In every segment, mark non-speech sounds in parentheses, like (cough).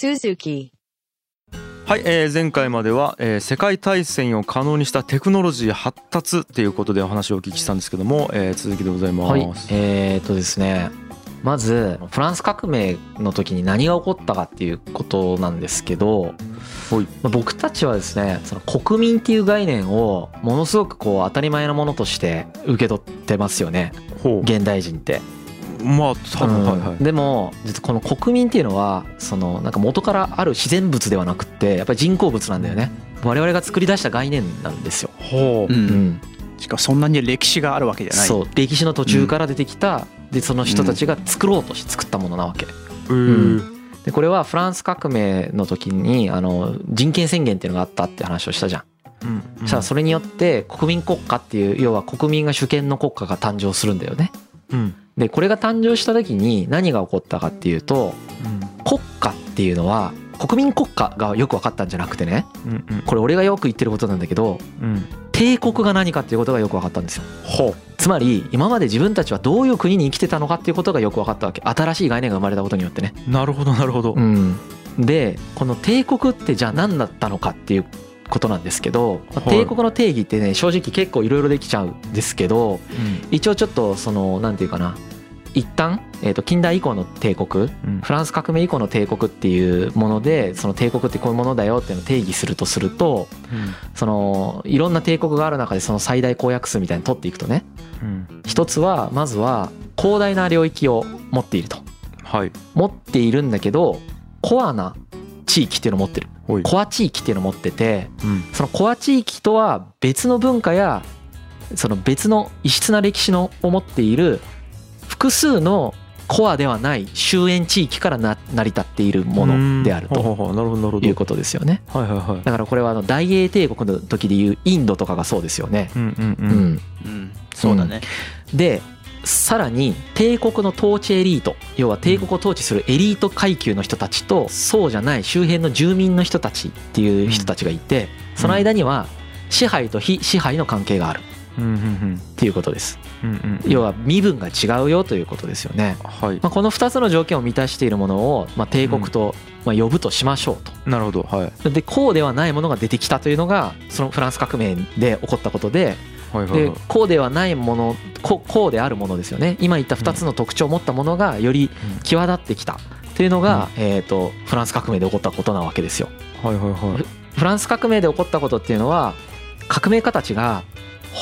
Suzuki. はい、えー前回までは、えー世界大戦を可能にしたテクノロジー発達っていうことでお話をお聞きしたんですけども、えー続きでございます。はい、えー、っとですねまずフランス革命の時に何が起こったかっていうことなんですけど、はいまあ僕たちはですねその国民っていう概念をものすごくこう当たり前のものとして受け取ってますよねほ現代人って。うまあ多分、はいはい。でもこの国民っていうのはそのなんか元からある自然物ではなくってやっぱり人工物なんだよね我々が作り出した概念なんですよ。ほうう。うんん、しかもそんなに歴史があるわけじゃないそう歴史の途中から出てきた、でその人たちが作ろうとして作ったものなわけ。えーでこれはフランス革命の時にあの人権宣言っていうのがあったって話をしたじゃん。うんそしたらそれによって国民国家っていう要は国民が主権の国家が誕生するんだよね。うんでこれが誕生した時に何が起こったかっていうとうん国家っていうのは国民国家がよく分かったんじゃなくてねこれ俺がよく言ってることなんだけどうん帝国が何かっていうことがよく分かったんですよ。ほつまり今まで自分たちはどういう国に生きてたのかっていうことがよく分かったわけ新しい概念が生まれたことによってね。うなるほどなるほど。うん、でこの帝国ってじゃあ何だったのかっていうことなんですけど、帝国の定義ってね正直結構いろいろできちゃうんですけど一応ちょっとそのなんていうかな一旦、えー、と近代以降の帝国うん。フランス革命以降の帝国っていうものでその帝国ってこういうものだよっていうのを定義するとするとそのいろんな帝国がある中でその最大公約数みたいに取っていくとね。うん。一つはまずは広大な領域を持っていると。はい。持っているんだけどコアな地域っていうのを持ってる。コア地域っていうのを持っててうん。そのコア地域とは別の文化やその別の異質な歴史のを持っている複数のコアではない終焉地域からな成り立っているものであるとほうほうなるほどなるほど。いうことですよね。はいはいはい。だからこれはあの大英帝国の時でいうインドとかがそうですよね。うんうんう。うん。ん、うん。そうだね。でさらに帝国の統治エリート要は帝国を統治するエリート階級の人たちとそうじゃない周辺の住民の人たちっていう人たちがいてその間には支配と非支配の関係がある。っていうことです。うんうんうん。要は身分が違うよということですよね、はい。まあ、この2つの条件を満たしているものをまあ帝国とまあ呼ぶとしましょうなるほどはい。とでこうではないものが出てきたというのがそのフランス革命で起こったことでではいはいはい。こうではないものここうであるものですよね今言った2つの特徴を持ったものがより際立ってきたというのが、えー、とフランス革命で起こったことなわけですよ。はいはいはい。フランス革命で起こったことっていうのは革命家たちが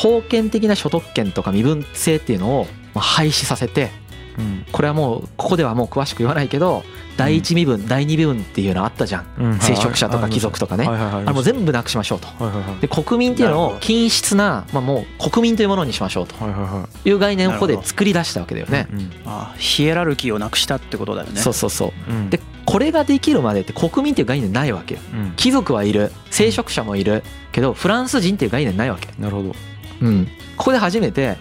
封建的な所得権とか身分制っていうのをまあ廃止させてうんこれはもうここではもう詳しく言わないけど第一身分第二身分っていうのあったじゃんうん聖職者とか貴族とかね。あれもう全部なくしましょうと。で国民っていうのを均質な、まあ、もう国民というものにしましょうとはいう概念をここで作り出したわけだよい。ね。ヒエラルキーをなくしたってことだよねそうそうそう。うんでこれができるまでって国民っていう概念ないわけよ。うん貴族はいる聖職者もいるけどフランス人っていう概念ないわけ。なるほど。うん。ここで初めて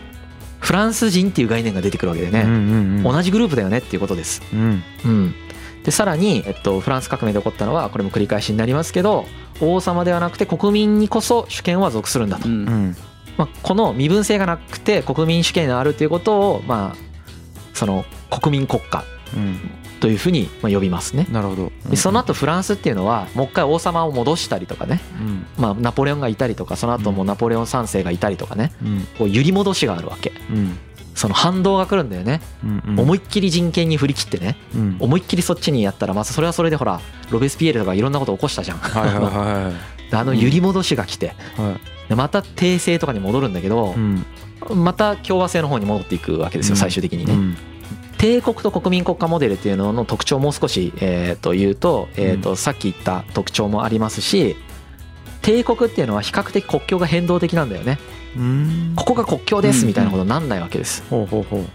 フランス人っていう概念が出てくるわけでね。うんうんうん。同じグループだよねっていうことです。うんうん。でさらに、えっと、フランス革命で起こったのはこれも繰り返しになりますけど王様ではなくて国民にこそ主権は属するんだとう。うんんまあ、この身分制がなくて国民主権があるということをまあその国民国家うん。というふうにまあ呼びますね。なるほど。でその後フランスっていうのはもう一回王様を戻したりとかね、うん。まあ、ナポレオンがいたりとかその後もナポレオン3世がいたりとかね。うん。こう揺り戻しがあるわけ。うん。その反動が来るんだよね、うんうん。思いっきり人権に振り切ってね。うん。思いっきりそっちにやったらまずそれはそれでほらロベスピエールとかいろんなこと起こしたじゃん、はいはいは (laughs) であの揺り戻しが来て。また帝政とかに戻るんだけどうん。また共和制の方に戻っていくわけですよ最終的にね。うん帝国と国民国家モデルっていうのの特徴をもう少し、えー、と言うと,、えー、とさっき言った特徴もありますし帝国っていうのは比較的国境が変動的なんだよね。うん。ここが国境ですみたいなことになんないわけです、ほうほうほう。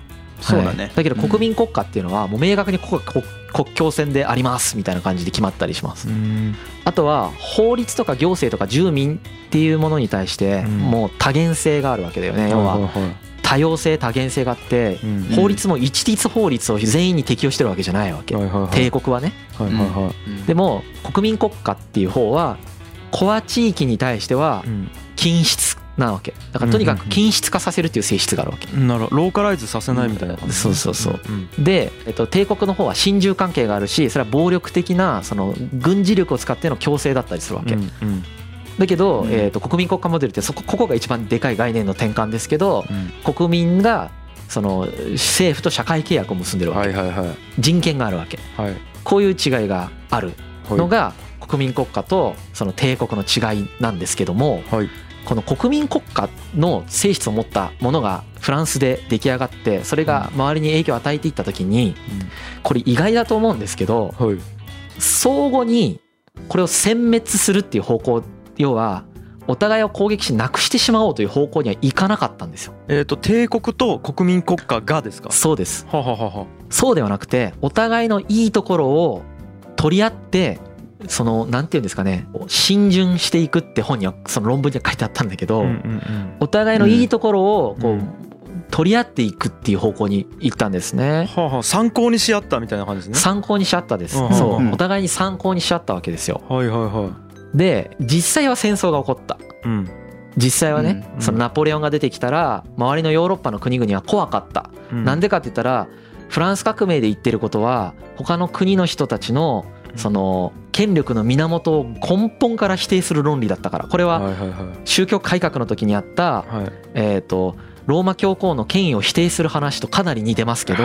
そうだね。はいだけど国民国家っていうのはもう明確にここが国国境線でありますみたいな感じで決まったりします。うん。あとは法律とか行政とか住民っていうものに対してうんもう多元性があるわけだよね要は多様性多元性があってうん。法律も一律法律を全員に適用してるわけじゃないわけ。帝国はね。でも国民国家っていう方はコア地域に対してはうん。均質なわけ。だからとにかく均質化させるっていう性質がある。わけなるほど。ローカライズさせないみたいな感じ。そうそうそう。うん。で、えっと、帝国の方は親中関係があるしそれは暴力的なその軍事力を使っての強制だったりするわけ、だけど、うん。えっと国民国家モデルってそこここが一番でかい概念の転換ですけどうん。国民がその政府と社会契約を結んでるわけ、人権があるわけ。はい。こういう違いがあるはい。のが国民国家とその帝国の違いなんですけどもはい。この国民国家の性質を持ったものがフランスで出来上がってそれが周りに影響を与えていった時にこれ意外だと思うんですけどはい。相互にこれを殲滅するっていう方向要はお互いを攻撃しなくしてしまおうという方向にはいかなかったんですよ。えっと帝国と国民国家がですか？そうです。ははははそうではなくてお互いのいいところを取り合ってそのなんていうんですかね浸潤していくって本にはその論文には書いてあったんだけど、お互いのいいところをこう、うん取り合っていくっていう方向に行ったんですね。はあはあ参考にし合ったみたいな感じですね参考にし合ったです。うんそうう、んお互いに参考にし合ったわけですよ。はいはいはで、実際は戦争が起こった。いうん。実際はね、うんそのナポレオンが出てきたら周りのヨーロッパの国々は怖かった。なんでかって言ったらフランス革命で言ってることは他の国の人たちのその権力の源を根本から否定する論理だったから。これは宗教改革の時にあったはい。えっとローマ教皇の権威を否定する話とかなり似てますけど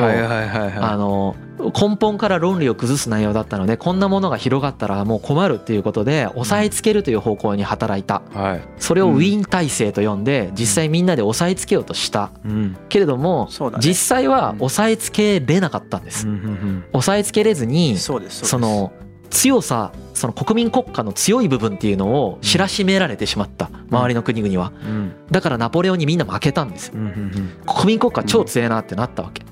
根本から論理を崩す内容だったのでこんなものが広がったらもう困るっていうことで押さえつけるという方向に働いた。はい。それをウィーン体制と呼んで実際みんなで押さえつけようとした。うん。けれども実際は押さえつけれなかったんです。うんうん押さえつけれずにその強さその国民国家の強い部分っていうのを知らしめられてしまった。周りの国々は。うん。だからナポレオンにみんな負けたんです。ようんうん。国民国家超強えなってなったわけ。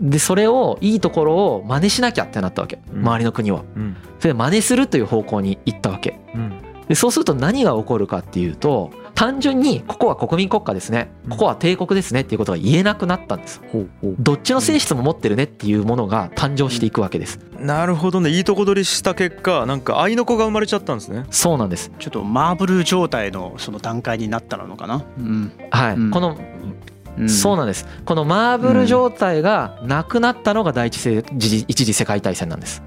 でそれをいいところを真似しなきゃってなったわけ。うん。周りの国は。うん。それで真似するという方向に行ったわけ。うん。でそうすると何が起こるかっていうと単純にここは国民国家ですね。ここは帝国ですねっていうことが言えなくなったんですどっちの性質も持ってるねっていうものが誕生していくわけです。なるほどね。いいとこ取りした結果なんか愛の子が生まれちゃったんですね。そうなんです。ちょっとマーブル状態のその段階になったのかな。うんはい、うん。このうん。そうなんです。このマーブル状態がなくなったのが第一次一次世界大戦なんです。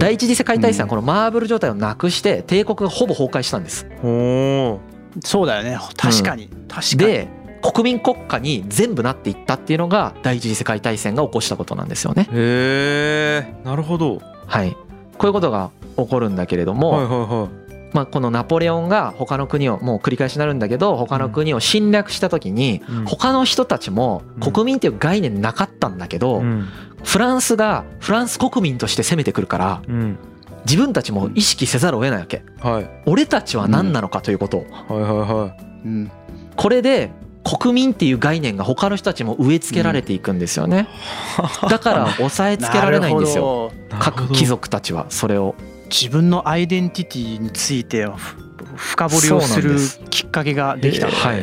第一次世界大戦はこのマーブル状態をなくして帝国がほぼ崩壊したんです。ほそうだよね。確かに。確かに。で国民国家に全部なっていったっていうのが第一次世界大戦が起こしたことなんですよね。うへえ。なるほど。はい。こういうことが起こるんだけれども、はいはいはい。まあ、このナポレオンが他の国をもう繰り返しになるんだけど他の国を侵略した時にうん。他の人たちもうん。国民っていう概念なかったんだけどうん。フランスがフランス国民として攻めてくるからうん自分たちも意識せざるを得ないわけ。はい。俺たちは何なのかということを。はいはいはうん。これで国民っていう概念が他の人たちも植え付けられていくんですよね。だから押さえつけられないんですよ。各貴族たちはそれを。自分のアイデンティティについてふ深掘りをするきっかけができたの。はい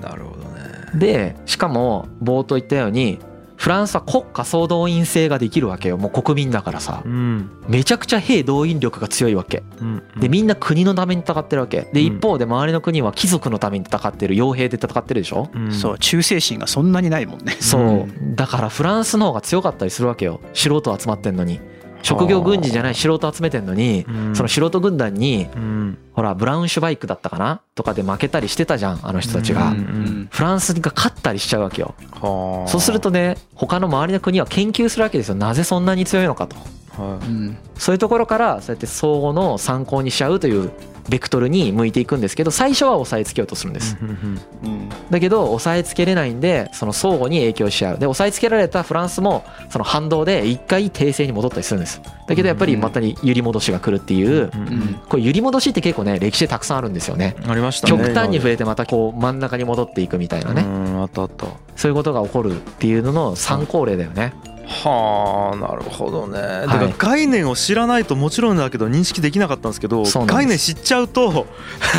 なるほどね。でしかも冒頭言ったようにフランスは国家総動員制ができるわけよ。もう国民だからさ。うん。めちゃくちゃ兵動員力が強いわけ。うん。でみんな国のために戦ってるわけ。でうん。一方で周りの国は貴族のために戦ってる。傭兵で戦ってるでしょ？うん。そう。忠誠心がそんなにないもんね。そう。だからフランスの方が強かったりするわけよ。素人集まってんのに職業軍人じゃない素人集めてんのにうん。その素人軍団にうん。ほらブラウンシュバイクだったかな？とかで負けたりしてたじゃんあの人たちが。フランスが勝ったりしちゃうわけよ。はあ。そうするとね他の周りの国は研究するわけですよ。なぜそんなに強いのかとはうん。そういうところからそうやって相互の参考にしちゃうというベクトルに向いていくんですけど最初は押さえつけようとするんです。いうん。うんうんだけど押さえつけれないんでその相互に影響し合う。で押さえつけられたフランスもその反動で一回訂正に戻ったりするんです。だけどやっぱりまたに揺り戻しが来るっていううんうん。これ揺り戻しって結構ね歴史でたくさんあるんですよね。ありましたね極端に増えてまたこう真ん中に戻っていくみたいなね。うんあったあった。そういうことが起こるっていうのの参考例だよねはあなるほどね、いだから概念を知らないともちろんだけど認識できなかったんですけど概念知っちゃうと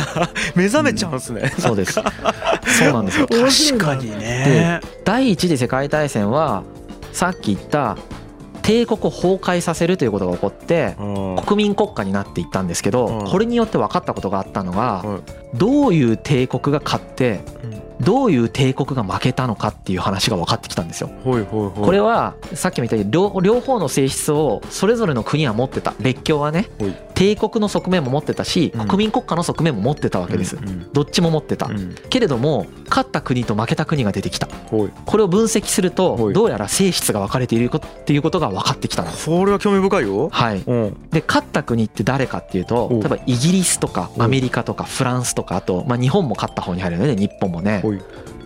(laughs) 目覚めちゃうんですね、そうです。そうなんですよ。(laughs) 確かにね。第一次世界大戦はさっき言った帝国を崩壊させるということが起こってうん。国民国家になっていったんですけうん。どこれによって分かったことがあったのがはいどういう帝国が勝ってどういう帝国が負けたのかっていう話が分かってきたんですよ。これはさっきも言ったように両両方の性質をそれぞれの国は持ってた。列強はね帝国の側面も持ってたしうん。国民国家の側面も持ってたわけです。どっちも持ってた。うん。けれども勝った国と負けた国が出てきた。これを分析するとどうやら性質が分かれているっていうことが分かってきたんです。これは興味深いよ。で勝った国って誰かっていうとお例えばイギリスとかおアメリカとかフランスとかあとまあ日本も勝った方に入るよね日本もね。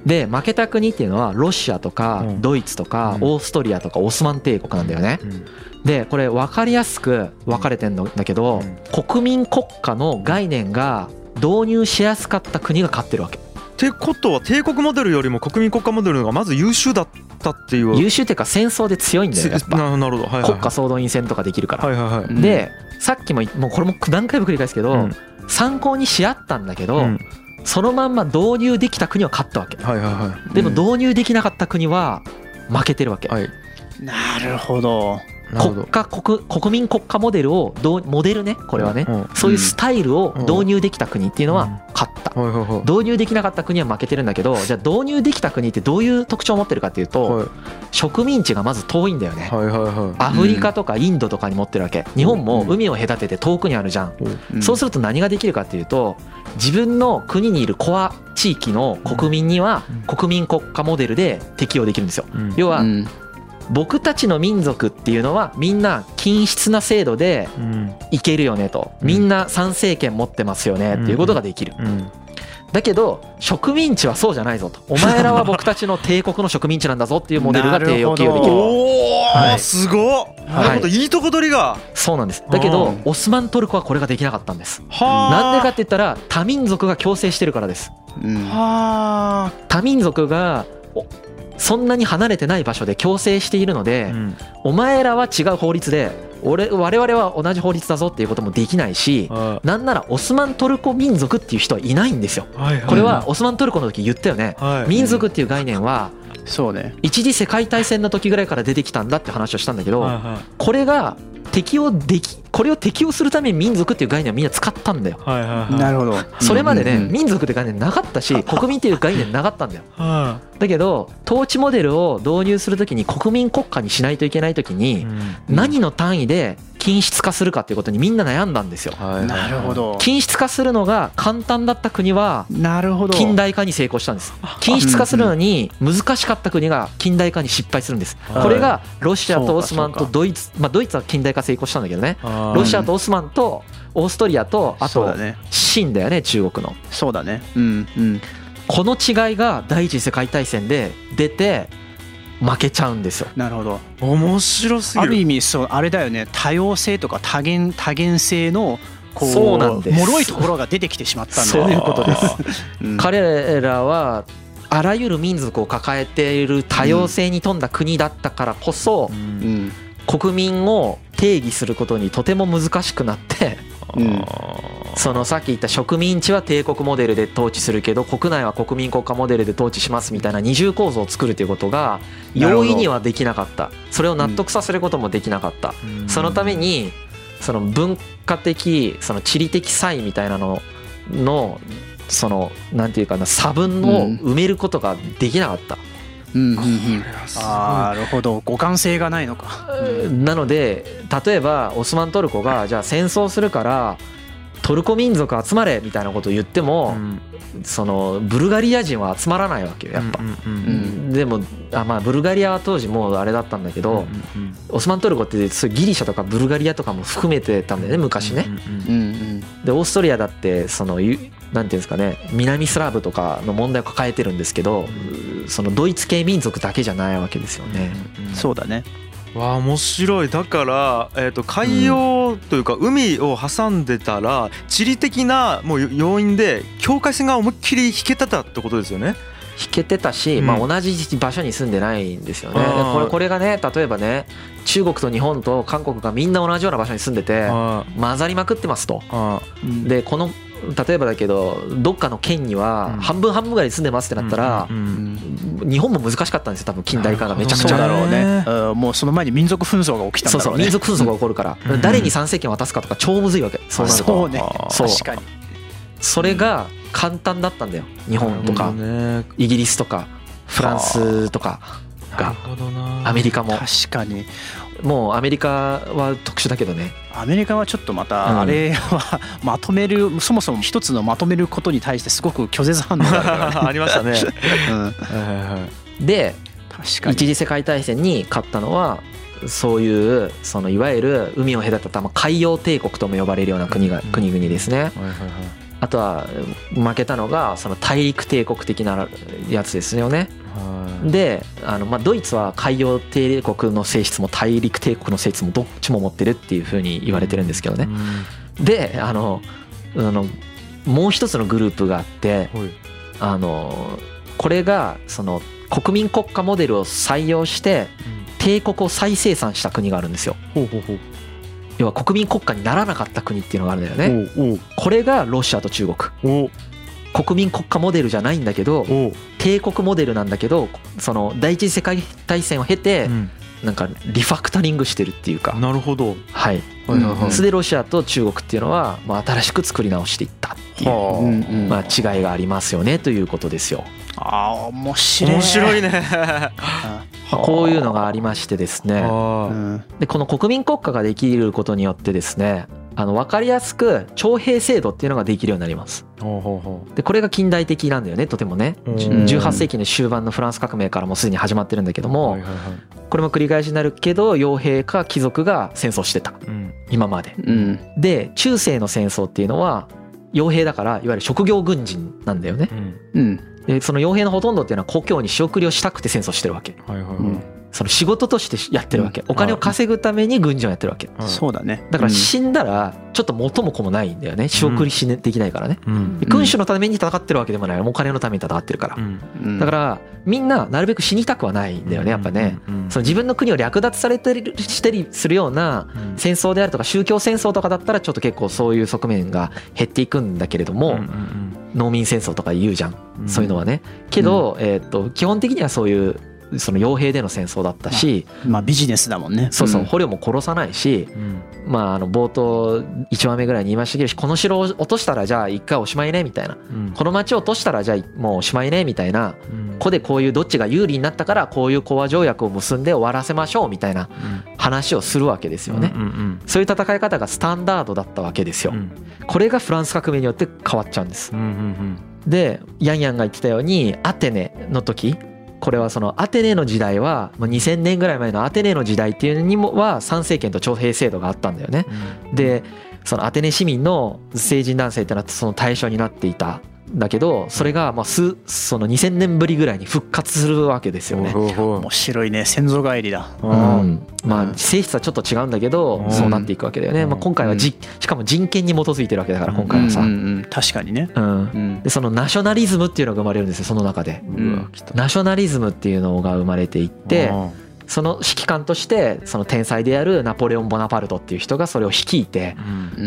で負けた国っていうのはロシアとかうん。ドイツとかうん。オーストリアとかオスマン帝国なんだよね。うん。でこれ分かりやすく分かれてんだけど国民国家の概念が導入しやすかった国が勝ってるわけ。ってことは帝国モデルよりも国民国家モデルの方がまず優秀だったっていう。優秀っていうか戦争で強いんだよやっぱ。ななるほど。はいはい国家総動員戦とかできるから。はいはいでさっきももうこれも何回も繰り返すけど、うん参考にし合ったんだけど、うん。そのまんま導入できた国は勝ったわけ。はいはいはい。でもうん。導入できなかった国は負けてるわけ、はい。なるほど国家国国民国家モデルをどうモデルねこれはね、うんそういうスタイルを導入できた国っていうのは勝った、はいはいはい。導入できなかった国は負けてるんだけどじゃあ導入できた国ってどういう特徴を持ってるかっていうと、はい。植民地がまず遠いんだよね、はいはいはい。アフリカとかインドとかに持ってるわけ。日本も海を隔てて遠くにあるじゃん、うん。そうすると何ができるかっていうと自分の国にいるコア地域の国民にはうん。国民国家モデルで適用できるんですよ。うん。要はうん僕たちの民族っていうのはみんな均質な制度でうん。いけるよねと。みんな参政権持ってますよねっていうことができる。うん。だけど植民地はそうじゃないぞと。(laughs) お前らは僕たちの帝国の植民地なんだぞっていうモデルが提用なるほど。できる。おはい。おすごっ。なるほどいいとこ取りが。そうなんです。だけどうん。オスマントルコはこれができなかったんです。はあ。なんでかって言ったら多民族が共生してるからです。うんはあ。多民族がおそんなに離れてない場所で共生しているので、うん。お前らは違う法律で俺我々は同じ法律だぞっていうこともできないしはなんならオスマントルコ民族っていう人はいないんですよ。これはオスマントルコの時言ったよね。はい。民族っていう概念はそうね。一次世界大戦の時ぐらいから出てきたんだって話をしたんだけどはいはい。これが適用できこれを適用するために民族っていう概念をみんな使ったんだよ。はいはいはい。なるほど。それまでねうんうんうん民族って概念なかったし国民っていう概念なかったんだよ。はだけど統治モデルを導入するときに国民国家にしないといけないときいにうん。何の単位で均質化するかっていうことにみんな悩んだんですよ。なるほど均質化するのが簡単だった国はなるほど近代化に成功したんです。均質化するのに難しかった国が近代化に失敗するんです。はいこれがロシアとオスマンとドイツ、まあドイツは近代化成功したんだけどね。ロシアとオスマンとオーストリアとあとそうだね清だよね中国の。そうだねうんうんこの違いが第一次世界大戦で出て負けちゃうんですよ。なるほど。面白すぎる。ある意味そうあれだよね。多様性とか多元多元性のこうそうなんです。脆いところが出てきてしまったんだそういうことです。(laughs) うん。彼らはあらゆる民族を抱えている多様性に富んだ国だったからこそうんうん。国民を定義することにとても難しくなってうん。そのさっき言った植民地は帝国モデルで統治するけど国内は国民国家モデルで統治しますみたいな二重構造を作るということが容易にはできなかった。それを納得させることもできなかった。うん。そのためにその文化的その地理的差異みたいなののそのなんていうかな差分を埋めることができなかった。うんうんうんこれはすごいあーなるほど。互換性がないのか。なので例えばオスマントルコがじゃあ戦争するからトルコ民族集まれみたいなことを言っても、うん。そのブルガリア人は集まらないわけよやっぱ。うんうんうんでもあまあブルガリアは当時もうあれだったんだけど、うんうんオスマントルコってそギリシャとかブルガリアとかも含めてたんだよね昔ね。うんうんうんうん。でオーストリアだってそのゆなんていうんですかね南スラブとかの問題を抱えてるんですけど、そのドイツ系民族だけじゃないわけですよね。そうだねわあ面白いだから、えー、と海洋というか海を挟んでたら地理的なもう要因で境界線が思いっきり引けてたってことですよね。引けてたし、うんまあ、同じ場所に住んでないんですよね。これこれがね例えばね中国と日本と韓国がみんな同じような場所に住んでてあ混ざりまくってますと。あでこの例えばだけどどっかの県にはうん。半分半分ぐらい住んでますってなったらう、ん日本も難しかったんですよ多分近代化がめちゃくちそうゃ。だろうね。ねうんもうその前に民族紛争が起きたんそうだろうねそう民族紛争が起こるから、うん。誰に参政権渡すかとか超むずいわけ。そうなると。そうね。確かに。それが簡単だったんだよ。日本とかイギリスとかフランスとかなるほどな。アメリカも。確かにもうアメリカは特殊だけどね。アメリカはちょっとまうん。たあれはまとめるそもそも一つのまとめることに対してすごく拒絶反応があるから (laughs) ありましたね。ね、うん、はいはいはいで確かに。一次世界大戦に勝ったのはそういうそのいわゆる海を隔てたまあ海洋帝国とも呼ばれるような国がうん。国々ですね。はいはいはい。あとは負けたのがその大陸帝国的なやつですよね。はいであの、まあ、ドイツは海洋帝国の性質も大陸帝国の性質もどっちも持ってるっていうふうに言われてるんですけどね。であのあのもう一つのグループがあってあのこれがその国民国家モデルを採用して帝国を再生産した国があるんですよ。要は国民国家にならなかった国っていうのがあるんだよね。これがロシアと中国。国民国家モデルじゃないんだけど帝国モデルなんだけどその第一次世界大戦を経てうん。なんかリファクタリングしてるっていうか。なるほど。はい。はいはいはい。それでロシアと中国っていうのはまあ新しく作り直していったっていうまあ違いがありますよねということですよ。あー面白い。面白いね。(laughs) あこういうのがありましてですね。でこの国民国家ができることによってですねあの分かりやすく徴兵制度っていうのができるようになります。でこれが近代的なんだよねとてもねうん。じゅ18世紀の終盤のフランス革命からもうすでに始まってるんだけどうもこれも繰り返しになるけど傭兵か貴族が戦争してた。うん。今まで。うん。で中世の戦争っていうのは傭兵だからいわゆる職業軍人なんだよね。うん。うん。でその傭兵のほとんどっていうのは故郷に仕送りをしたくて戦争してるわけ。はいはいはい。うんその仕事としてやってるわけ。お金を稼ぐために軍人をやってるわけ。はいそうだね。だから死んだらちょっと元も子もないんだよね。仕送りしねできないからね。君主のために戦ってるわけでもないお金のために戦ってるから。だからみんななるべく死にたくはないんだよねやっぱね。その自分の国を略奪されてるしたりするようなうん。戦争であるとか宗教戦争とかだったらちょっと結構そういう側面が減っていくんだけれども農民戦争とか言うじゃん。うん。そういうのはね。けどえーっと基本的にはそういうその傭兵での戦争だったしまあビジネスだもんね。そうそう捕虜も殺さないしうん。まああの冒頭1話目ぐらいに言いましたけどこの城を落としたらじゃあ一回おしまいねみたいな。うん。この町を落としたらじゃあもうおしまいねみたいな。うん。ここでこういうどっちが有利になったからこういう講和条約を結んで終わらせましょうみたいな話をするわけですよね。そういう戦い方がスタンダードだったわけですよ。うん。これがフランス革命によって変わっちゃうんです。うんうん。でヤンヤンが言ってたようにアテネの時これはそのアテネの時代はもう2000年ぐらい前のアテネの時代っていうのにもは参政権と徴兵制度があったんだよね。うん。でそのアテネ市民の成人男性ってのはその対象になっていた。んだけどそれがまあ数その2000年ぶりぐらいに復活するわけですよね。面白いね。先祖返りだ。うあん、まうん。あ性質はちょっと違うんだけどうん。そうなっていくわけだよね、まあ、今回はじしかも人権に基づいてるわけだから今回はさ、うん。うん。うん確かにね。うん、うん。でそのナショナリズムっていうのが生まれるんですよその中で。ナショナリズムっていうのが生まれていってあその指揮官としてその天才であるナポレオン・ボナパルトっていう人がそれを率いて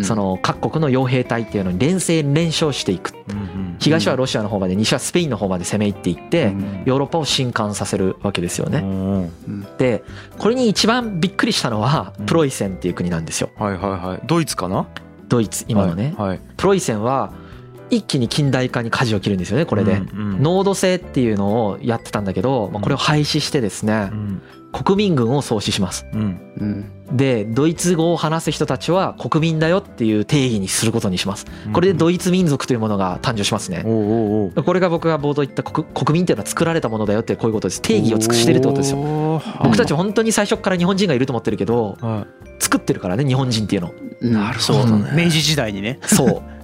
その各国の傭兵隊っていうのに連戦連勝していく。うん東はロシアの方まで西はスペインの方まで攻め入っていってうん。ヨーロッパを震撼させるわけですようね。ん。でこれに一番びっくりしたのはうん。プロイセンっていう国なんですよ。はいはいはい。ドイツかな？ドイツ今のね。はいはい。プロイセンは一気に近代化に舵を切るんですよねこれで。うんうん濃度制っていうのをやってたんだけど、まあ、これを廃止してですねうん国民軍を創始します。うんうんでドイツ語を話す人たちは国民だよっていう定義にすることにします。これでドイツ民族というものが誕生しますね。おうおうおうこれが僕が冒頭言った国国民っていうのは作られたものだよってこういうことです。定義を尽くしてるってことですよ。僕たち本当に最初から日本人がいると思ってるけどは作ってるからね日本人っていうの。うんなるほどね明治時代にねそう。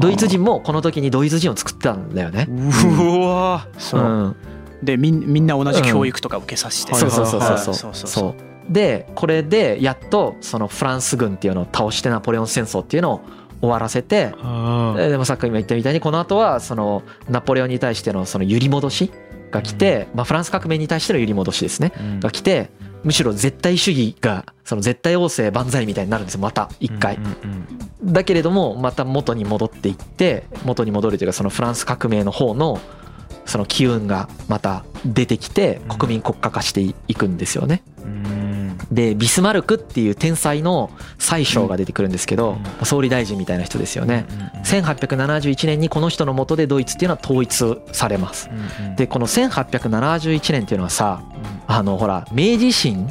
ドイツ人もこの時にドイツ人を作ったんだよね。うわ。そう。うん。でみんみんな同じ教育とか受けさせてうん。そうそうそうそう。はいそうそう。でこれでやっとそのフランス軍っていうのを倒してナポレオン戦争っていうのを終わらせてでもさっき今言ったみたいにこの後はそのナポレオンに対してのその揺り戻しが来て、まあ、フランス革命に対しての揺り戻しですね。うん。が来てむしろ絶対主義がその絶対王政万歳みたいになるんですよまた一回。うんうんだけれどもまた元に戻っていって元に戻るというかそのフランス革命の方のその機運がまた出てきてうん。国民国家化していくんですよね。うんでビスマルクっていう天才の宰相が出てくるんですけど、総理大臣みたいな人ですよね。1871年にこの人の下でドイツっていうのは統一されます。でこの1871年っていうのはさあのほら明治維新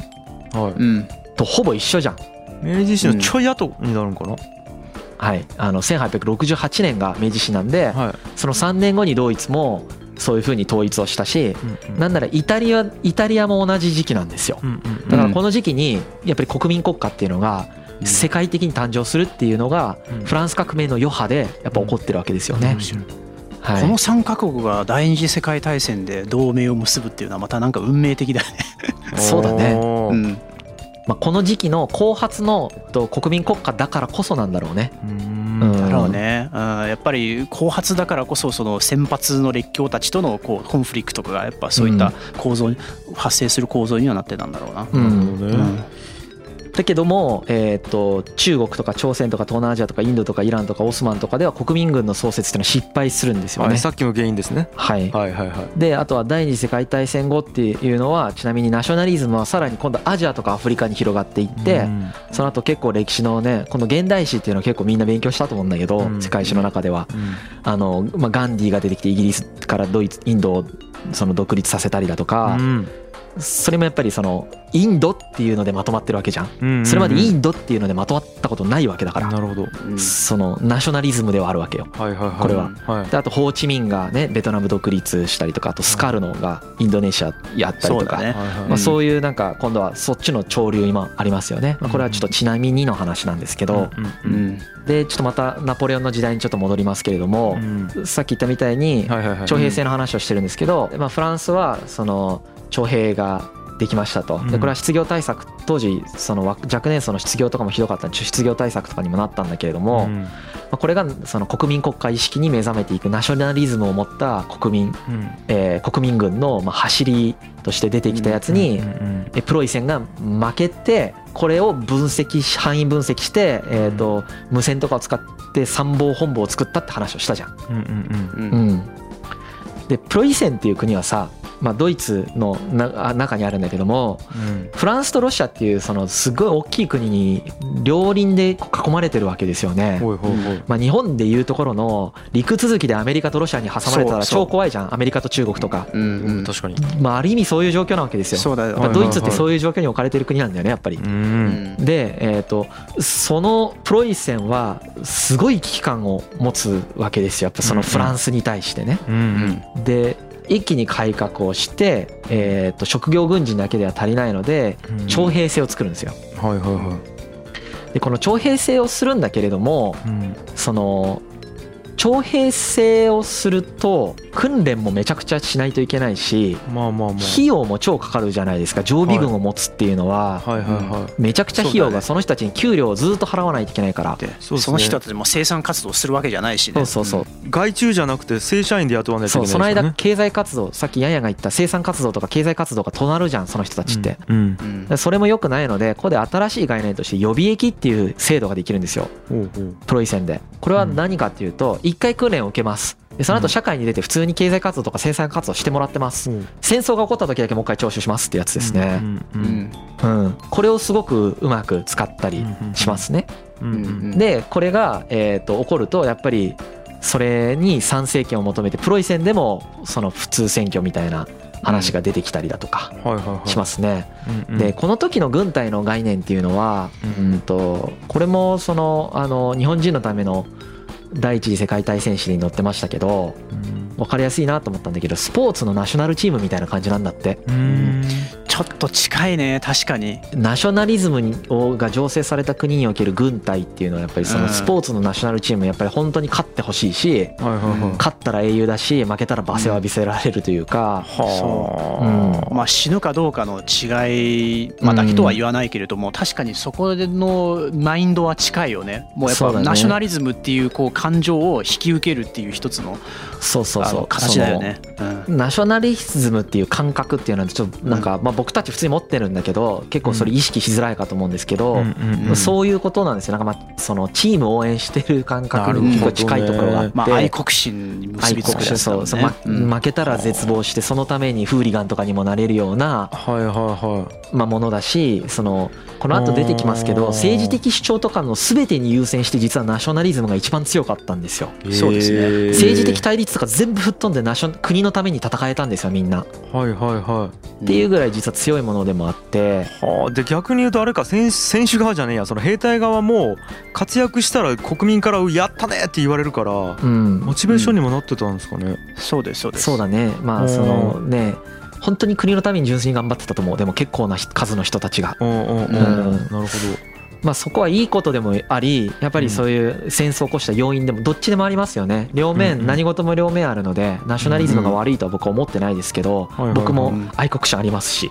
とほぼ一緒じゃん。い明治維新のちょい後になるのかな？はい、あの1868年が明治維新なんではい。その3年後にドイツもそういうふうに統一をしたしなんならイタリアイタリアも同じ時期なんですよ。だからこの時期にやっぱり国民国家っていうのが世界的に誕生するっていうのがフランス革命の余波でやっぱ起こってるわけですよね。はい。この3カ国が第二次世界大戦で同盟を結ぶっていうのはまたなんか運命的だよね。(laughs) そうだね。うん。まあ、この時期の後発のと国民国家だからこそなんだろうね。うんうんだろうね、うん、やっぱり後発だからこそその先発の列強たちとのこうコンフリクトがやっぱそういった構造に発生する構造にはなってたんだろうな。うん。うんだけども、えー、と中国とか朝鮮とか東南アジアとかインドとかイランとかオスマンとかでは国民軍の創設っていうのは失敗するんですよね。はい。さっきの原因ですね。はい、はいはいはい。であとは第二次世界大戦後っていうのはちなみにナショナリズムはさらに今度アジアとかアフリカに広がっていって、うん。その後結構歴史のねこの現代史っていうのは結構みんな勉強したと思うんだけど、うん。世界史の中では。うん。あの、まあ、ガンディーが出てきてイギリスからドイツインドをその独立させたりだとか、うんそれもやっぱりそのインドっていうのでまとまってるわけじゃん。うんそれまでインドっていうのでまとまったことないわけだから、なるほど。うんそのナショナリズムではあるわけよ。はいはいはい。これは。はい。であとホーチミンがねベトナム独立したりとかあとスカルノがインドネシアやったりとか、そうまあ、そういうなんか今度はそっちの潮流今ありますよね、まあ、これはちょっとちなみにの話なんですけど。うんでちょっとまたナポレオンの時代にちょっと戻りますけれどもうん。さっき言ったみたいに徴兵制の話をしてるんですけどまあフランスはその徴兵ができましたと。でこれは失業対策当時その若年層の失業とかもひどかったんで失業対策とかにもなったんだけれども、うん。まあ、これがその国民国家意識に目覚めていくナショナリズムを持った国民、うん。えー国民軍のまあ走りとして出てきたやつに、プロイセンが負けてこれを分析し範囲分析して、えー、と無線とかを使って参謀本部を作ったって話をしたじゃん。うんうん。うん。うん、でプロイセンっていう国はさ、まあ、ドイツのなあ中にあるんだけどもうん。フランスとロシアっていうそのすごい大きい国に両輪で囲まれてるわけですよね。まあ、日本でいうところの陸続きでアメリカとロシアに挟まれたら超怖いじゃん。アメリカと中国とか、うんうん確かに。まあ、ある意味そういう状況なわけですよ。そうだドイツってそういう状況に置かれてる国なんだよねやっぱり。で、えー、とそのプロイセンはすごい危機感を持つわけですよ。やっぱそのフランスに対してね。で一気に改革をして、えー、と職業軍人だけでは足りないのでうん。徴兵制を作るんですよ。はいはいはでこの徴兵制をするんだけれどもその徴兵制をすると訓練もめちゃくちゃしないといけないしまあまあまあ。費用も超かかるじゃないですか。常備軍を持つっていうのははいはいはい。めちゃくちゃ費用がその人たちに給料をずっと払わないといけないから。でその人たちも生産活動するわけじゃないしね。そうそうそう。外注じゃなくて正社員で雇わないとそいうけないその間経済活動さっきヤンヤが言った生産活動とか経済活動が止るじゃんその人たちって。うん。うん。でそれも良くないのでここで新しい概念として予備役っていう制度ができるんですよ。プロイセンで。これは何かっていうと一回訓練を受けます。でその後社会に出て普通に経済活動とか生産活動してもらってます。ほう戦争が起こった時だけもう一回徴収しますってやつですね。うんううん。んうん。これをすごくうまく使ったりしますね。うんうんでこれがえーと起こるとやっぱりそれに参政権を求めてプロイセンでもその普通選挙みたいな話が出てきたりだとかしますね。うんうん。でこの時の軍隊の概念っていうのは、うん、とこれもそのあの日本人のための第一次世界大戦史に載ってましたけどうん。分かりやすいなと思ったんだけどスポーツのナショナルチームみたいな感じなんだって。うんちょっと近いね確かに。ナショナリズムが醸成された国における軍隊っていうのはやっぱりそのスポーツのナショナルチームやっぱり本当に勝ってほしいし勝ったら英雄だし負けたら罵声を浴びせられるというか、はあ。まあ死ぬかどうかの違いまあだけとは言わないけれども確かにそこでのマインドは近いよね。もうやっぱナショナリズムっていうこう感情を引き受けるっていう一つのそうそうそう。形だよね。うん。ナショナリズムっていう感覚っていうのはちょっとなんかまあ僕僕たち普通に持ってるんだけど結構それ意識しづらいかと思うんですけど、うんそういうことなんですよ。なんかまあそのチームを応援してる感覚に結構近いところがあって。まあ愛国心に結びつくね。そうそう、まうん。負けたら絶望してそのためにフーリガンとかにもなれるような、はいはいはまあ、ものだしそのこの後出てきますけど政治的主張とかの全てに優先して実はナショナリズムが一番強かったんですよ。いそうですね。政治的対立とか全部吹っ飛んでナショ国のために戦えたんですよみんな。っはいはいはい。ていうぐらい実は強いものでもあって。はあ。で逆に言うとあれか選選手側じゃねえや。その兵隊側も活躍したら国民から「やったね!」って言われるからうん。モチベーションにもなってたんですかね。そうですそうです。そうだね。まあそのね本当に国のために純粋に頑張ってたと思う。でも結構な数の人たちが。うんうんうん、うん。なるほまあそこはいいことでもありやっぱりそういう戦争を起こした要因でもどっちでもありますよね。両うんうん。面何事も両面あるのでナショナリズムが悪いとは僕は思ってないですけど僕も愛国心ありますし。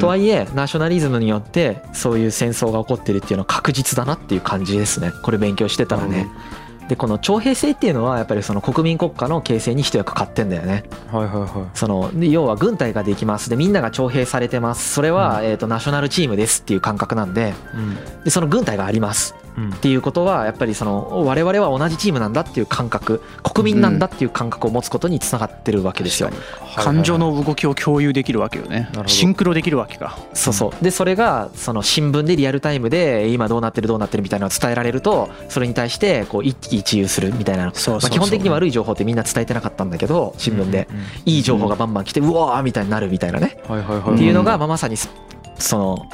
とはいえナショナリズムによってそういう戦争が起こってるっていうのは確実だなっていう感じですね。これ勉強してたらね。でこの徴兵制っていうのはやっぱりその国民国家の形成に一役買ってんだよね。はいはいはそので要は軍隊ができます。でみんなが徴兵されてます。それはえーとナショナルチームですっていう感覚なんで。い。うん。でその軍隊があります。うん。っていうことはやっぱりその我々は同じチームなんだっていう感覚。国民なんだっていう感覚を持つことにつながってるわけですよ。感情の動きを共有できるわけよね。ほど。シンクロできるわけか。そうそう。でそれがその新聞でリアルタイムで今どうなってるどうなってるみたいなのを伝えられるとそれに対してこう一喜一憂するみたいな基本的に悪い情報ってみんな伝えてなかったんだけど新聞で。いい情報がバンバン来てうわーみたいになるみたいなね。っていうのがまあまさにスその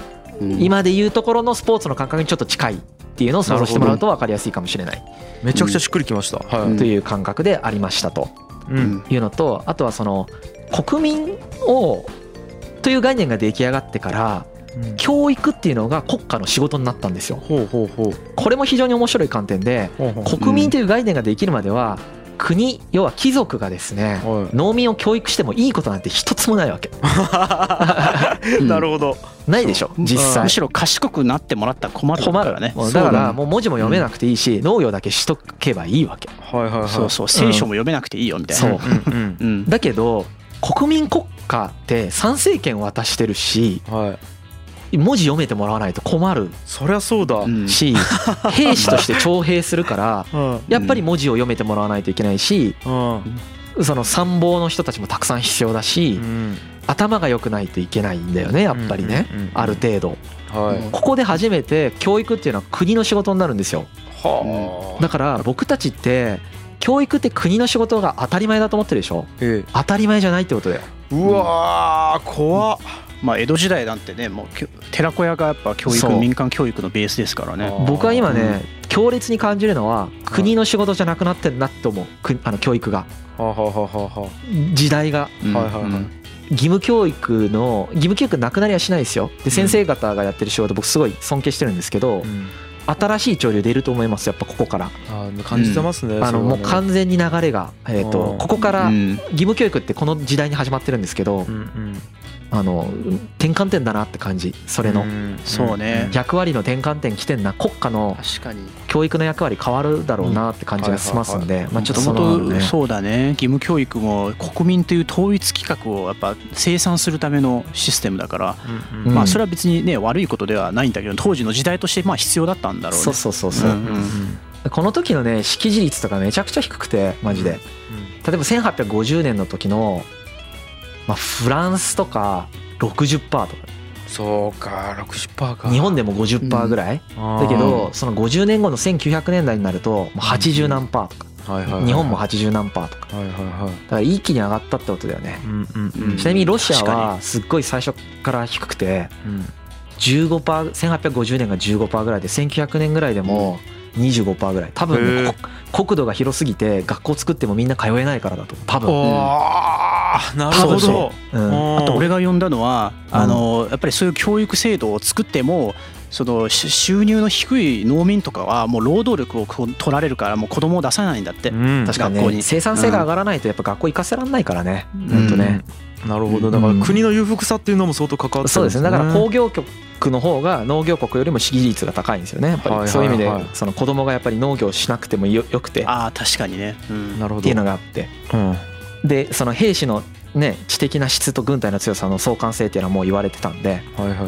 今でいうところのスポーツの感覚にちょっと近いっていうのを想像してもらうと分かりやすいかもしれない。めちゃくちゃしっくりきました。はい。うんという感覚でありましたと。うん。いうのとあとはその国民をという概念が出来上がってからうん教育っていうのが国家の仕事になったんですよ。これも非常に面白い観点で。国民という概念ができるまでは国要は貴族がですねはい。農民を教育してもいいことなんて一つもないわけ。(laughs) なるほど。ないでしょ？実際。むしろ賢くなってもらったら困る困る。からね。だからもう文字も読めなくていいし農業だけしとけばいいわけ。はいはいはい。そうそう。聖書も読めなくていいよみたいな。そう。うんだけど国民国家って参政権を渡してるしうん。はい。文字読めてもらわないと困るそりゃそうだ。うん。し兵士として徴兵するからうん。やっぱり文字を読めてもらわないといけないしうん。その参謀の人たちもたくさん必要だしうん。頭が良くないといけないんだよねやっぱりね。ある程度。はい。ここで初めて教育っていうのは国の仕事になるんですよ。はあ。だから僕たちって教育って国の仕事が当たり前だと思ってるでしょ。え当たり前じゃないってことだよ。え。うわー怖っ。まあ江戸時代なんてねもう寺子屋がやっぱ教育民間教育のベースですからね。僕は今ね強烈に感じるのは国の仕事じゃなくなってんなって思うくあの教育が。はあはあはあはあは。時代が。うんはいはいはい。うん。義務教育の義務教育なくなりはしないですよ。で先生方がやってる仕事僕すごい尊敬してるんですけどあ。うん。新しい潮流出ると思いますやっぱここから。感じてますね。あのもう完全に流れがえっとうんここからうん。義務教育ってこの時代に始まってるんですけどうんうん。あの転換点だなって感じそれの。んそうね。役割の転換点来てんな。国家の確かに。教育の役割変わるだろうなって感じがしますんでまあちょっとそのねもともとそうだね。義務教育も国民という統一規格をやっぱ生産するためのシステムだから、うんうん。まあそれは別にね悪いことではないんだけど当時の時代としてまあ必要だったんだろうね。そうそうそうそう。うんうんこの時のね識字率とかめちゃくちゃ低くてマジで。例えば1850年の時のまあフランスとか60%とか。そうか60%か。日本でも50%ぐらい。だだけどその50年後の1900年代になるともう80何パーとか。日本も80何パーとか。はいはいはい。だから一気に上がったってことだよね。うんうんうんちなみにロシアはすっごい最初から低くてうん。15% 1850年が15%ぐらいで1900年ぐらいでも25%ぐらい。多分ねこ国土が広すぎて学校作ってもみんな通えないからだと多分。ああなるほど。うん。あと俺がが読んだのは、うんあのやっぱりそういう教育制度を作ってもそのし収入の低い農民とかはもう労働力を取られるからもう子供を出さないんだって、うん。確かに学校に。ね生産性が上がらないとやっぱ学校行かせられないからね。ん。ほんとね。なるほどだからうん国の裕福さっていうのも相当関わってそうですね。だから工う業局の方が農業国よりも識字率が高いんですよね。やっぱりそういう意味でその子供がやっぱり農業しなくてもよよくて。っああ確かにね、うん。なるほど。ていうのがあって。うんでその兵士のね知的な質と軍隊の強さの相関性っていうのはもう言われてたんではいはい。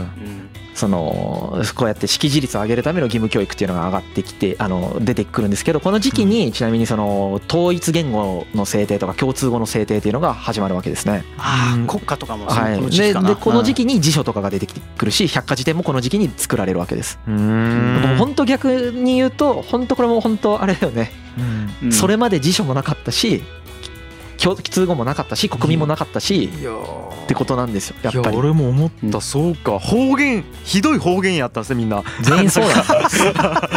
そのこうやって識字率を上げるための義務教育っていうのが上がってきてあの出てくるんですけどこの時期にちなみにその統一言語の制定とか共通語の制定っていうのが始まるわけですね。うん。ああ国家とかもはい、この時期かな。ででこの時期に辞書とかが出てくるし百科事典もこの時期に作られるわけです。うーん。本当逆に言うと本当これも本当あれだよね、うんうん。それまで辞書もなかったし共通語もなかったし国民もなかったし、ってことなんですよやっぱり。いや俺も思った、うん。そうか。方言ひどい方言やったんですねみんな。全員そうだ。(laughs)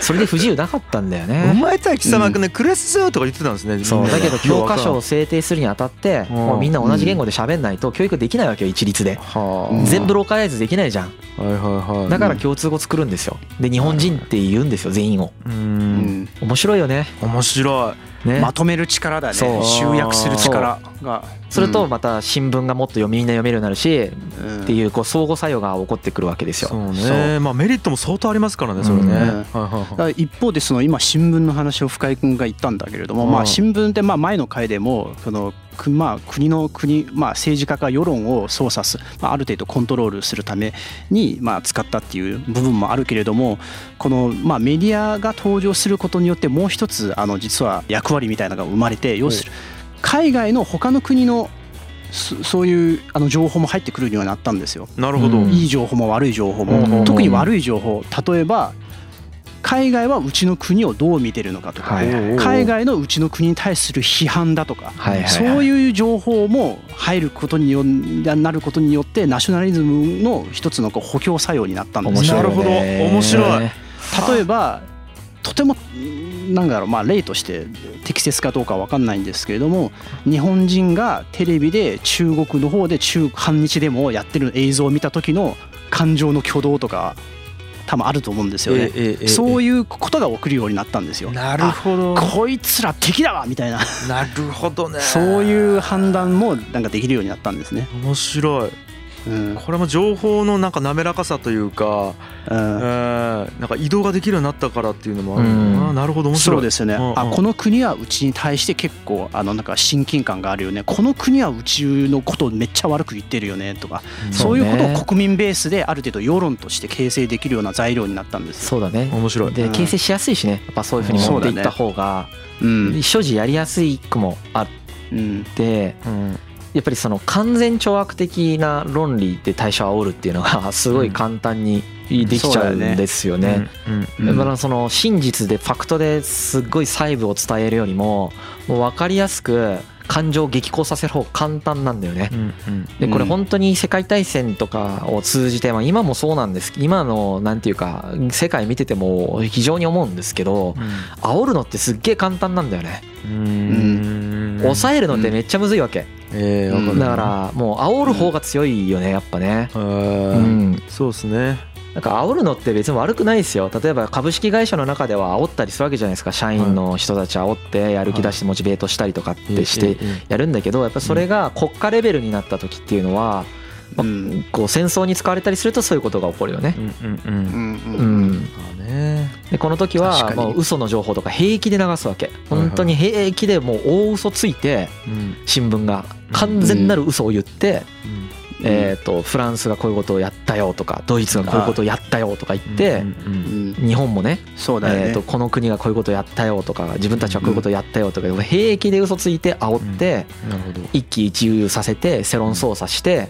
それで不自由なかったんだよおね前たち貴様くね、クレスとか言ってたんですねそう。だけど教科書をは制定するにあたってうん。もうみんな同じ言語で喋んないと教育できないわけよ一律で。あ、うん。全部ローカライズできないじゃん。はいはいはい。だから共通語作るんですよ。で日本人って言うんですよ全員を。ううんん。面白いよね。面白いね。まとめる力だね。集約する力がそれとまた新聞がもっと読みみんな読めるようになるしうん。っていうこう相互作用が起こってくるわけですよ。そうそねまあメリットも相当ありますからねそれね、うん。はいはいはい。だから一方でその今新聞の話を深井君が言ったんだけれども、うん。まあ新聞ってまあ前の回でもそのくまあ国の国まあ政治家が世論を操作すまあある程度コントロールするためにまあ使ったっていう部分もあるけれどもこのまあメディアが登場することによってもう一つあの実は役割みたいなのが生まれて要する海外の他の国のそそういうあの情報も入ってくるようになったんですよ。なるほど、うん。いい情報も悪い情報うん。も特に悪い情報。例えば海外はうちの国をどう見てるのかとか海外のうちの国に対する批判だとかはいはいはい。そういう情報も入ることによなることによってナショナリズムの一つのこう補強作用になったんですなるほど。面白い。例えばとてもなんだろうまあ例として適切かどうかわかんないんですけれども日本人がテレビで中国の方で中反日デモをやってる映像を見た時の感情の挙動とか多分あると思うんですよね。えええそういうことが起きるようになったんですよ。なるほどあこいつら敵だわみたいななるほどねそういう判断もなんかできるようになったんですね。面白いうんこれも情報のなんか滑らかさというか、えうん。ーなんか移動ができるようになったからっていうのもあるな、うん。なるほど面白い。そうですよね、うんうん。あこの国はうちに対して結構あのなんか親近感があるよね。この国はうちのことをめっちゃ悪く言ってるよねとか、うん。そういうことを国民ベースである程度世論として形成できるような材料になったんですよ。そうだね。面白い。でうん。形成しやすいしね。やっぱそういうふうに持っていった方がうん。所持やりやすいくもあっうん。てうんやっぱりその完全懲悪的な論理で対象を煽るっていうのがすごい簡単にできちゃうんですよね。だからその真実でファクトですっごい細部を伝えるよりももう分かりやすく感情を激高させる方が簡単なんだよね。でこれうん。本当に世界大戦とかを通じて、まあ、今もそうなんです。今のなんていうか世界見てても非常に思うんですけど煽るのってすっげえ簡単なんだよね。うん抑えるのってめっちゃむずいわけ。えーわかる。だからもう煽る方が強いよねやっぱね。ううん。ん、そうですね。なんか煽るのって別に悪くないですよ。例えば株式会社の中では煽ったりするわけじゃないですか。社員の人たち煽ってやる気出してモチベートしたりとかってしてやるんだけどやっぱそれが国家レベルになった時っていうのは、まあうん。こう戦争に使われたりするとそういうことが起こるよね。うんうんううんん。ううん。ん、まあね。でこの時はもう嘘の情報とか平気で流すわけ。本当に平気でもう大嘘ついてうん。新聞が。完全なる嘘を言って、うんえー、とフランスがこういうことをやったよとかドイツがこういうことをやったよとか言って、うんうんうん日本もねそうだよね、えー、とこの国がこういうことをやったよとか自分たちはこういうことをやったよとか平気で嘘ついて煽って一喜一憂させて世論操作して、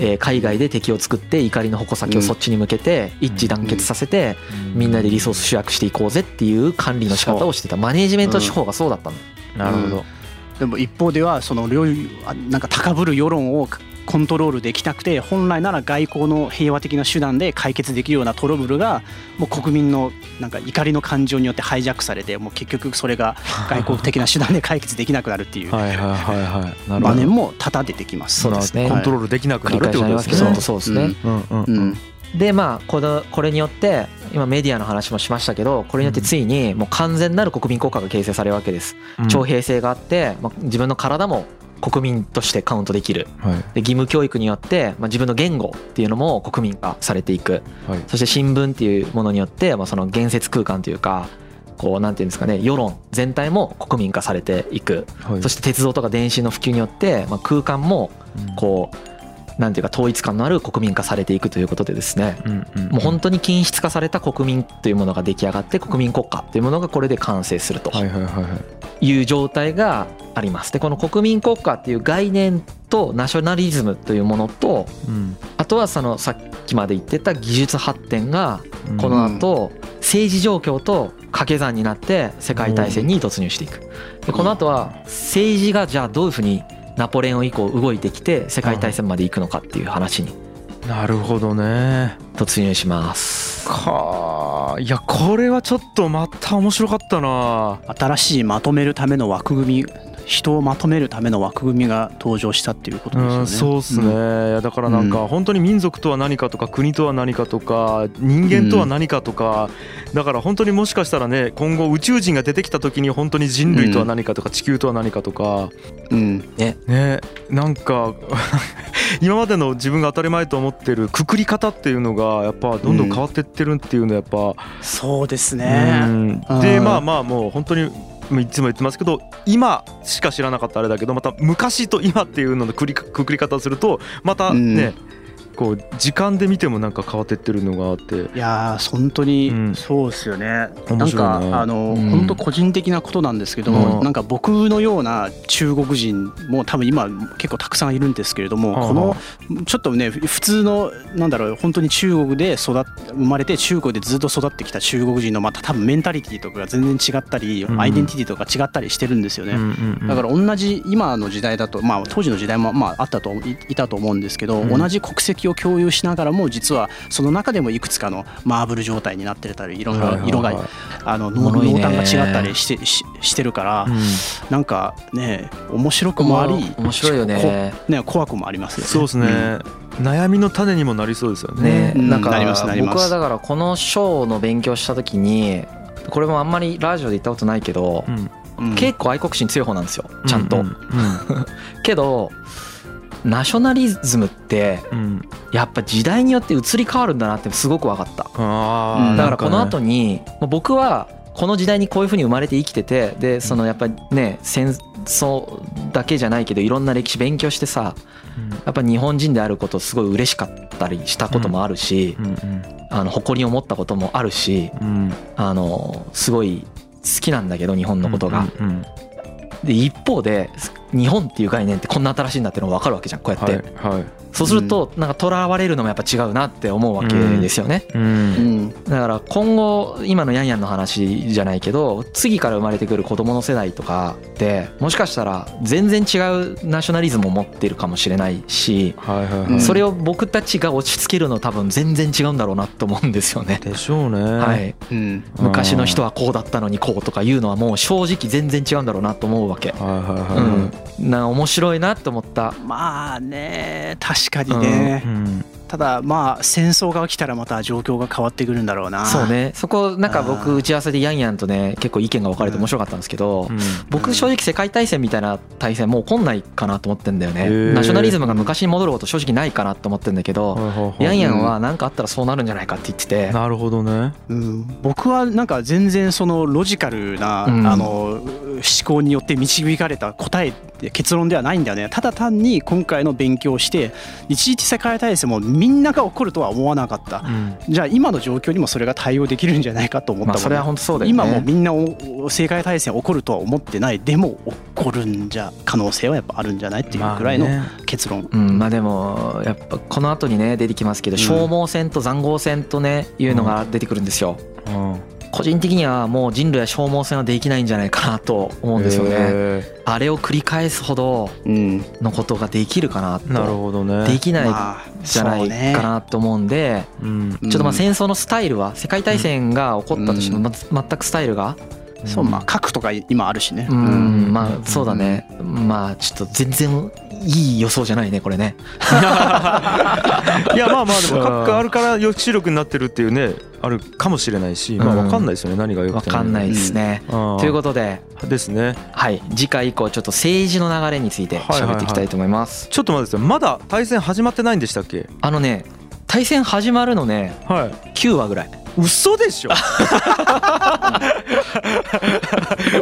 えー海外で敵を作って怒りの矛先をそっちに向けて一致団結させてみんなでリソース集約していこうぜっていう管理の仕方をしてた。マネージメント手法がそうだったの。なるほど。でも一方ではそのなんか高ぶる世論をコントロールできなくて本来なら外交の平和的な手段で解決できるようなトラブルがもう国民のなんか怒りの感情によってハイジャックされてもう結局それが外交的な手段で解決できなくなるっていう。はいはいはいはい。なるほど場面も多々出てきます。そうですね。コントロールできなくなるってことですね。そうですね。うんうんうん。うん。でまあこのこれによって今メディアの話もしましたけどこれによってついにもう完全なる国民国家が形成されるわけです。うん。徴兵制があって、まあ、自分の体も国民としてカウントできる。はい。で義務教育によって、まあ、自分の言語っていうのも国民化されていく。はい。そして新聞っていうものによって、まあ、その言説空間というかこうなんていうんですかね世論全体も国民化されていく。はい。そして鉄道とか電信の普及によって、まあ、空間もこうなんていうか統一感のある国民化されていくということでですね。うんうんもう本当に均質化された国民というものが出来上がって国民国家というものがこれで完成するとはいう状態があります。でこの国民国家っていう概念とナショナリズムというものとうん。あとはそのさっきまで言ってた技術発展がうん。この後政治状況と掛け算になって世界大戦に突入していく。でこの後は政治がじゃあどういうふうにナポレオン以降動いてきて世界大戦まで行くのかっていう話に。なるほどね。突入します。かあいやこれはちょっとまた面白かったな。新しいまとめるための枠組み人をまとめるための枠組みが登場したっていうことですよね。うん、そうっすね、だからなんか本当に民族とは何かとか国とは何かとか人間とは何かとか、だから本当にもしかしたらね今後宇宙人が出てきた時に本当に人類とは何かとか地球とは何かとか。うん。ね。なんか (laughs) 今までの自分が当たり前と思ってるくくり方っていうのがやっぱどんどん変わってってるっていうのはやっぱ、そうですうね。でまあまあもう本当にいつも言ってますけど今しか知らなかったあれだけどまた昔と今っていうののくくくり方をするとまたね、こう時間で見てもなんか変わってってるのがあって。いやー本当にうん。そうですよね。なん面白いね。かあのうん。本当個人的なことなんですけどうん。なんか僕のような中国人も多分今結構たくさんいるんですけれどもこのちょっとね普通のなんだろう本当に中国で育っ生まれて中国でずっと育ってきた中国人のまた多分メンタリティとかが全然違ったりうん。アイデンティティとか違ったりしてるんですよね。だから同じ今の時代だとまあ当時の時代もまああったといいたと思うんですけど、うん。同じ国籍を共有しながらも実はその中でもいくつかのマーブル状態になってたりいろいろ色があの濃淡が違ったりしてししてるから、なんかね面白くもあり面白いよね。こね怖くもありますよね。そうですね、悩みの種にもなりそうですよね。ね。なんか僕はだからこの章の勉強した時にこれもあんまりラジオで言ったことないけどうん。うん結構愛国心強い方なんですよ。ちゃんと。うん。(laughs) けどナショナリズムってやっぱ時代によって移り変わるんだなってすごく分かった。だからこの後にまあ僕はこの時代にこういうふうに生まれて生きててでそのやっぱりね戦争だけじゃないけどいろんな歴史勉強してさやっぱ日本人であることすごい嬉しかったりしたこともあるしあの誇りを持ったこともあるしうん。あのすごい好きなんだけど日本のことが。で一方で日本っていう概念ってこんな新しいんだっていうのが分かるわけじゃんこうやって、はいはい。そうするとなんか囚われるのもやっぱ違うなって思うわけですよね、ううん。ん。だから今後今のヤンヤンの話じゃないけど次から生まれてくる子供の世代とかってもしかしたら全然違うナショナリズムを持っているかもしれないしはいはいはい、うんそれを僕たちが落ち着けるの多分全然違うんだろうなと思うんですよね。でしょうね。はい、うん。昔の人はこうだったのにこうとかいうのはもう正直全然違うんだろうなと思うわけ。はいはいはい、うん、な面白いなと思った。まあね確確かにね、うん。ただまあ戦争が起きたらまた状況が変わってくるんだろうな。そうね。そこなんかあ僕打ち合わせでヤンヤンとね結構意見が分かれて面白かったんですけど、うん。僕正直世界大戦みたいな大戦もう起こんないかなと思ってんだよね。ナショナリズムが昔に戻ること正直ないかなと思ってんだけど、はいはいはい。ヤンヤンは何かあったらそうなるんじゃないかって言ってて、なるほどね。うん、僕はなんか全然そのロジカルな、うん。あの思考によって導かれた答え結論ではないんだよね。ただ単に今回の勉強をして一次世界大戦もみんなが起こるとは思わなかった。うん。じゃあ今の状況にもそれが対応できるんじゃないかと思ったもんね。まあそれは本当そうだよね。今もみんなお世界大戦起こるとは思ってないでも起こるんじゃ可能性はやっぱあるんじゃないっていうぐらいのまあね結論、うん、まあでもやっぱこの後にね出てきますけど消耗戦と塹壕戦とねいうのが出てくるんですようん個人的にはもう人類は消耗戦はできないんじゃないかなと思うんですよね。へあれを繰り返すほどうんのことができるかなーなるとほどね。できないまあじゃないかなと思うんでうん。ちょっとまあ戦争のスタイルは世界大戦が起こったとしても全くスタイルがそうまあ核とか今あるしね。うん。まあそうだね。まあちょっと全然いい予想じゃないねこれね。いやまあまあでも核があるから抑止力になってるっていうねあるかもしれないしまあうん。分かんないですよね何が良くてわかんないですね。とということで。ですね。はい。次回以降ちょっと政治の流れについて喋っていきたいと思います。ちょっと待ってください。まだ対戦始まってないんでしたっけ？あのね対戦始まるのねはい。9話ぐらい嘘でしょ。(laughs)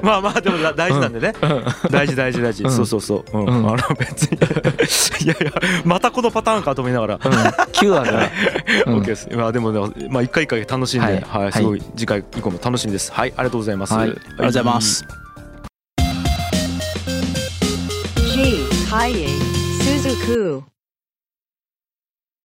まあまあでも大事なんでね、大事大事大事、うん。そうそうそう、うん。うん。あの別に。(laughs) いやいやまたこのパターンかと思いながら、うん、9あるね、うん。OK です。まあでもねまあ一回一回楽しんで、ははい。い。すごい次回以降も楽しみです。はい。ありがとうございます、はい。ありがとうございます。G. Kaye Suzuku.